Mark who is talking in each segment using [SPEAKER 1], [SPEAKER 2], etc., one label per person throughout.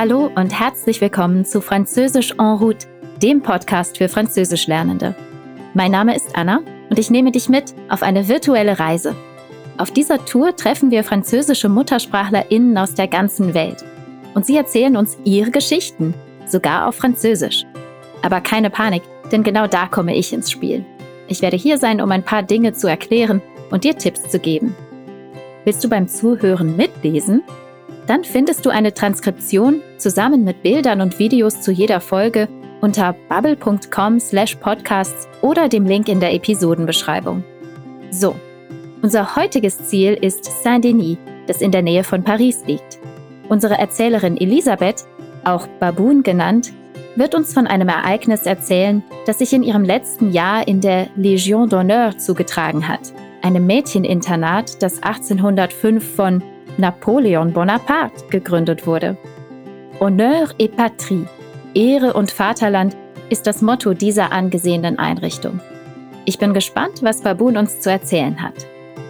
[SPEAKER 1] Hallo und herzlich willkommen zu Französisch en route, dem Podcast für Französischlernende. Mein Name ist Anna und ich nehme dich mit auf eine virtuelle Reise. Auf dieser Tour treffen wir französische MuttersprachlerInnen aus der ganzen Welt. Und sie erzählen uns ihre Geschichten, sogar auf Französisch. Aber keine Panik, denn genau da komme ich ins Spiel. Ich werde hier sein, um ein paar Dinge zu erklären und dir Tipps zu geben. Willst du beim Zuhören mitlesen? Dann findest du eine Transkription zusammen mit Bildern und Videos zu jeder Folge unter bubble.com/podcasts oder dem Link in der Episodenbeschreibung. So, unser heutiges Ziel ist Saint-Denis, das in der Nähe von Paris liegt. Unsere Erzählerin Elisabeth, auch Baboon genannt, wird uns von einem Ereignis erzählen, das sich in ihrem letzten Jahr in der Légion d'honneur zugetragen hat, einem Mädcheninternat, das 1805 von Napoleon Bonaparte gegründet wurde. Honneur et Patrie, Ehre und Vaterland ist das Motto dieser angesehenen Einrichtung. Ich bin gespannt, was Baboon uns zu erzählen hat.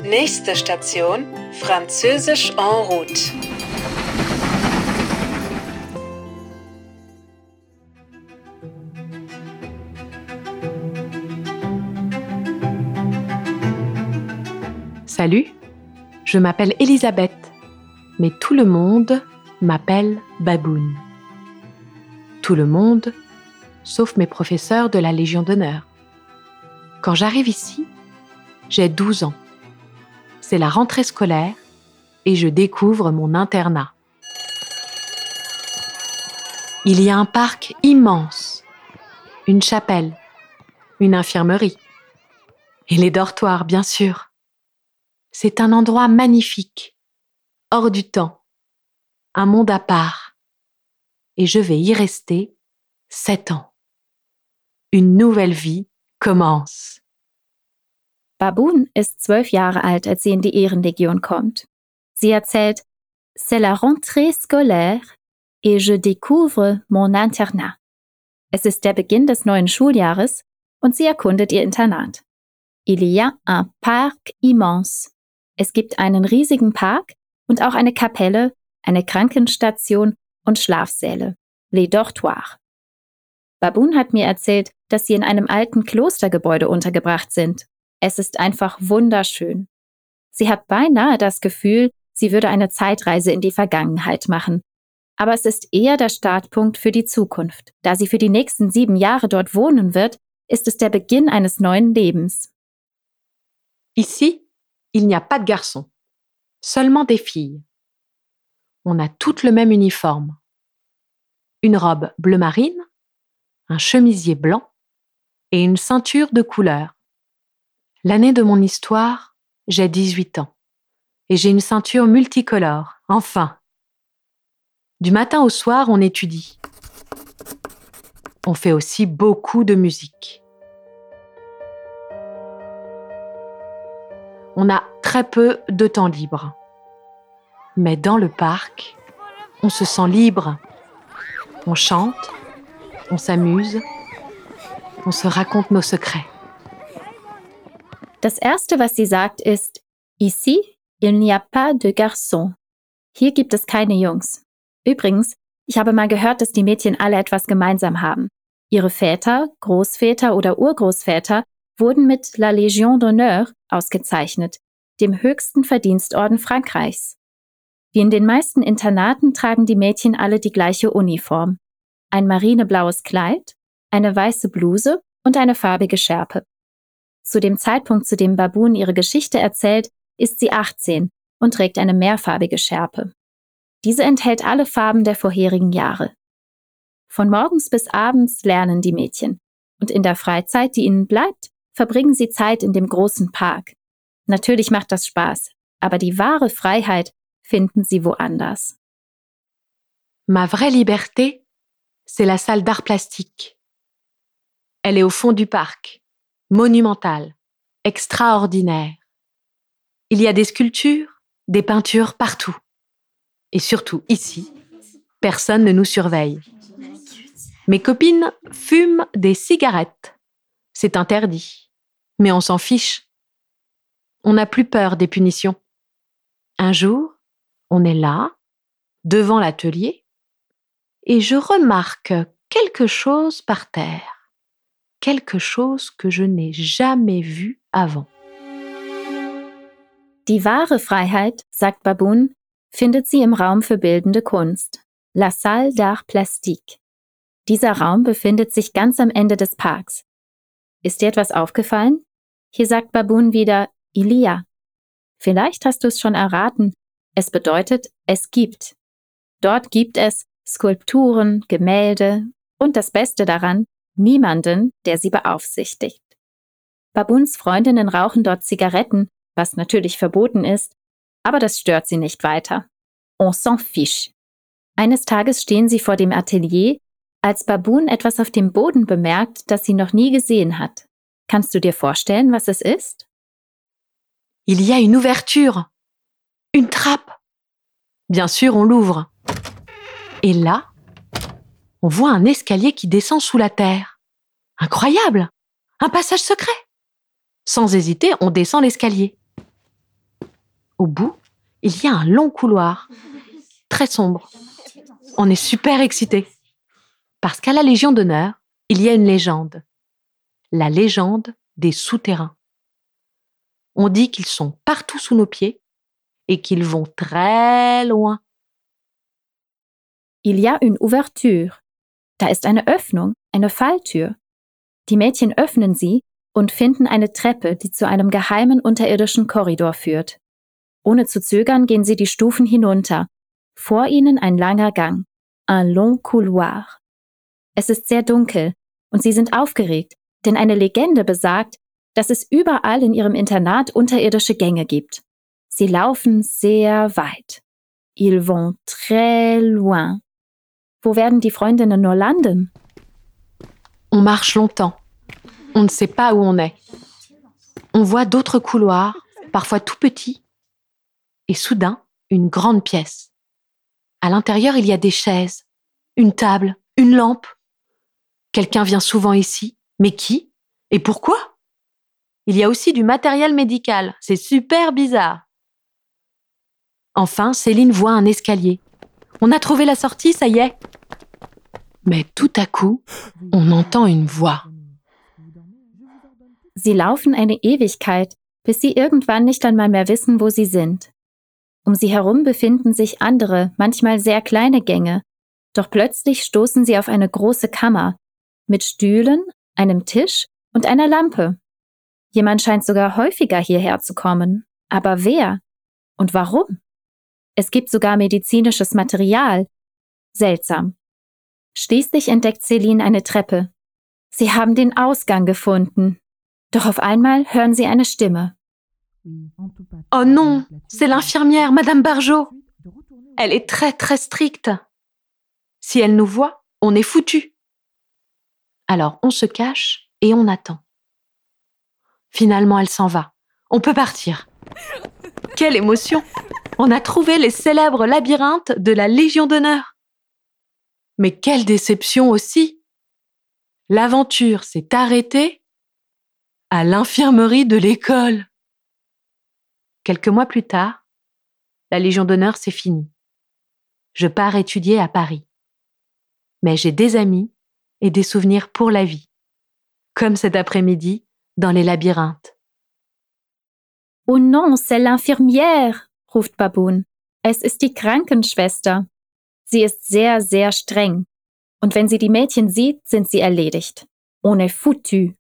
[SPEAKER 2] Nächste Station, Französisch en route.
[SPEAKER 3] Salut, je m'appelle Elisabeth, mais tout le monde m'appelle Baboon. Tout le monde, sauf mes professeurs de la Légion d'honneur. Quand j'arrive ici, j'ai 12 ans. C'est la rentrée scolaire et je découvre mon internat. Il y a un parc immense, une chapelle, une infirmerie et les dortoirs, bien sûr. C'est un endroit magnifique, hors du temps, un monde à part. Et je vais y rester sept ans. Une nouvelle vie commence.
[SPEAKER 1] Baboon ist zwölf Jahre alt, als sie in die Ehrenlegion kommt. Sie erzählt, C'est la rentrée scolaire et je découvre mon internat. Es ist der Beginn des neuen Schuljahres und sie erkundet ihr Internat. Il y a un parc immense. Es gibt einen riesigen Park und auch eine Kapelle, eine Krankenstation und Schlafsäle. Les Dortoirs. Baboon hat mir erzählt, dass sie in einem alten Klostergebäude untergebracht sind. Es ist einfach wunderschön. Sie hat beinahe das Gefühl, sie würde eine Zeitreise in die Vergangenheit machen. Aber es ist eher der Startpunkt für die Zukunft. Da sie für die nächsten sieben Jahre dort wohnen wird, ist es der Beginn eines neuen Lebens.
[SPEAKER 3] Ici, il n'y a pas de garçons, seulement des filles. On a toutes le même uniforme. Une robe bleu marine, un chemisier blanc et une ceinture de couleur. L'année de mon histoire, j'ai 18 ans et j'ai une ceinture multicolore, enfin. Du matin au soir, on étudie. On fait aussi beaucoup de musique. On a très peu de temps libre. Mais dans le parc, on se sent libre. On chante, on s'amuse, on se raconte nos secrets.
[SPEAKER 1] Das erste, was sie sagt, ist, ici, il n'y a pas de garçons. Hier gibt es keine Jungs. Übrigens, ich habe mal gehört, dass die Mädchen alle etwas gemeinsam haben. Ihre Väter, Großväter oder Urgroßväter wurden mit La Légion d'honneur ausgezeichnet, dem höchsten Verdienstorden Frankreichs. Wie in den meisten Internaten tragen die Mädchen alle die gleiche Uniform. Ein marineblaues Kleid, eine weiße Bluse und eine farbige Schärpe. Zu dem Zeitpunkt, zu dem Baboon ihre Geschichte erzählt, ist sie 18 und trägt eine mehrfarbige Schärpe. Diese enthält alle Farben der vorherigen Jahre. Von morgens bis abends lernen die Mädchen. Und in der Freizeit, die ihnen bleibt, verbringen sie Zeit in dem großen Park. Natürlich macht das Spaß, aber die wahre Freiheit finden sie woanders.
[SPEAKER 3] Ma vraie liberté, c'est la salle d'art plastique. Elle est au fond du parc, monumentale, extraordinaire. Il y a des sculptures, des peintures partout. Et surtout ici, personne ne nous surveille. Mes copines fument des cigarettes. C'est interdit mais on s'en fiche. On n'a plus peur des punitions. Un jour, on est là, devant l'atelier, et je remarque quelque chose par terre, quelque chose que je n'ai jamais vu avant.
[SPEAKER 1] Die wahre Freiheit, sagt Baboon, findet sie im Raum für bildende Kunst, La Salle d'Art Plastique. Dieser Raum befindet sich ganz am Ende des Parks. Ist dir etwas aufgefallen? Hier sagt Baboon wieder Ilia. Vielleicht hast du es schon erraten. Es bedeutet, es gibt. Dort gibt es Skulpturen, Gemälde und das Beste daran, niemanden, der sie beaufsichtigt. Baboons Freundinnen rauchen dort Zigaretten, was natürlich verboten ist, aber das stört sie nicht weiter. On s'en fiche. Eines Tages stehen sie vor dem Atelier, als Baboon etwas auf dem Boden bemerkt, das sie noch nie gesehen hat. Kannst du dir vorstellen, was es ist?
[SPEAKER 3] Il y a une ouverture, une trappe. Bien sûr, on l'ouvre. Et là, on voit un escalier qui descend sous la terre. Incroyable Un passage secret Sans hésiter, on descend l'escalier. Au bout, il y a un long couloir, très sombre. On est super excité. Parce qu'à la Légion d'honneur, il y a une légende. La légende des souterrains. On dit qu'ils sont partout sous nos pieds et qu'ils vont très loin.
[SPEAKER 1] Il y a une Ouverture. Da ist eine Öffnung, eine Falltür. Die Mädchen öffnen sie und finden eine Treppe, die zu einem geheimen unterirdischen Korridor führt. Ohne zu zögern gehen sie die Stufen hinunter. Vor ihnen ein langer Gang. Un long couloir. Es ist sehr dunkel und sie sind aufgeregt, denn eine Legende besagt, dass es überall in ihrem Internat unterirdische Gänge gibt. Sie laufen sehr weit. Ils vont très loin. Wo werden die Freundinnen nur landen?
[SPEAKER 3] On marche longtemps. On ne sait pas où on est. On voit d'autres couloirs, parfois tout petits, et soudain, une grande pièce. À l'intérieur, il y a des chaises, une table, une lampe. Quelqu'un vient souvent ici, mais qui Et pourquoi Il y a aussi du matériel médical, c'est super bizarre. Enfin, Céline voit un escalier. On a trouvé la sortie, ça y est. Mais tout à coup, on entend une voix.
[SPEAKER 1] Sie laufen eine Ewigkeit, bis sie irgendwann nicht einmal mehr wissen, wo sie sind. Um sie herum befinden sich andere, manchmal sehr kleine Gänge, doch plötzlich stoßen sie auf eine große Kammer mit Stühlen, einem Tisch und einer Lampe. Jemand scheint sogar häufiger hierher zu kommen. Aber wer? Und warum? Es gibt sogar medizinisches Material. Seltsam. Schließlich entdeckt Celine eine Treppe. Sie haben den Ausgang gefunden. Doch auf einmal hören sie eine Stimme.
[SPEAKER 3] Oh non, c'est l'infirmière, Madame Barjot. Elle est très très stricte. Si elle nous voit, on est foutu. Alors on se cache et on attend. Finalement, elle s'en va. On peut partir. Quelle émotion On a trouvé les célèbres labyrinthes de la Légion d'honneur. Mais quelle déception aussi L'aventure s'est arrêtée à l'infirmerie de l'école. Quelques mois plus tard, la Légion d'honneur s'est finie. Je pars étudier à Paris. Mais j'ai des amis et des souvenirs pour la vie, comme cet après-midi dans les labyrinthes.
[SPEAKER 1] Oh non, c'est l'infirmière, ruft Baboon. Es ist die Krankenschwester. Sie ist sehr, sehr streng. Und wenn sie die Mädchen sieht, sind sie erledigt. Ohne foutu.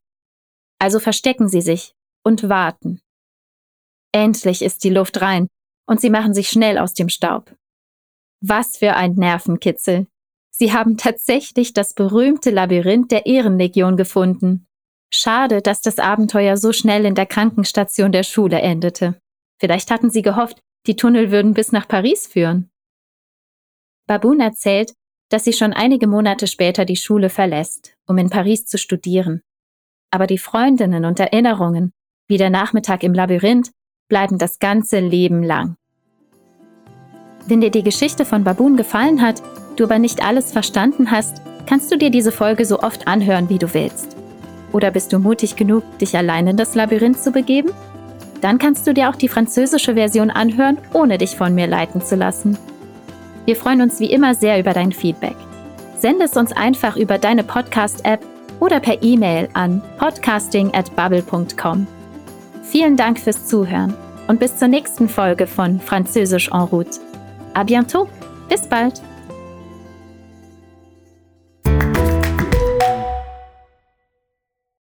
[SPEAKER 1] Also verstecken sie sich und warten. Endlich ist die Luft rein und sie machen sich schnell aus dem Staub. Was für ein Nervenkitzel. Sie haben tatsächlich das berühmte Labyrinth der Ehrenlegion gefunden. Schade, dass das Abenteuer so schnell in der Krankenstation der Schule endete. Vielleicht hatten sie gehofft, die Tunnel würden bis nach Paris führen. Baboon erzählt, dass sie schon einige Monate später die Schule verlässt, um in Paris zu studieren. Aber die Freundinnen und Erinnerungen, wie der Nachmittag im Labyrinth, bleiben das ganze Leben lang. Wenn dir die Geschichte von Baboon gefallen hat, du aber nicht alles verstanden hast, kannst du dir diese Folge so oft anhören, wie du willst. Oder bist du mutig genug, dich allein in das Labyrinth zu begeben? Dann kannst du dir auch die französische Version anhören, ohne dich von mir leiten zu lassen. Wir freuen uns wie immer sehr über dein Feedback. Sende es uns einfach über deine Podcast-App oder per E-Mail an podcasting@bubble.com. Vielen Dank fürs Zuhören und bis zur nächsten Folge von Französisch en route. À bientôt. Bis bald.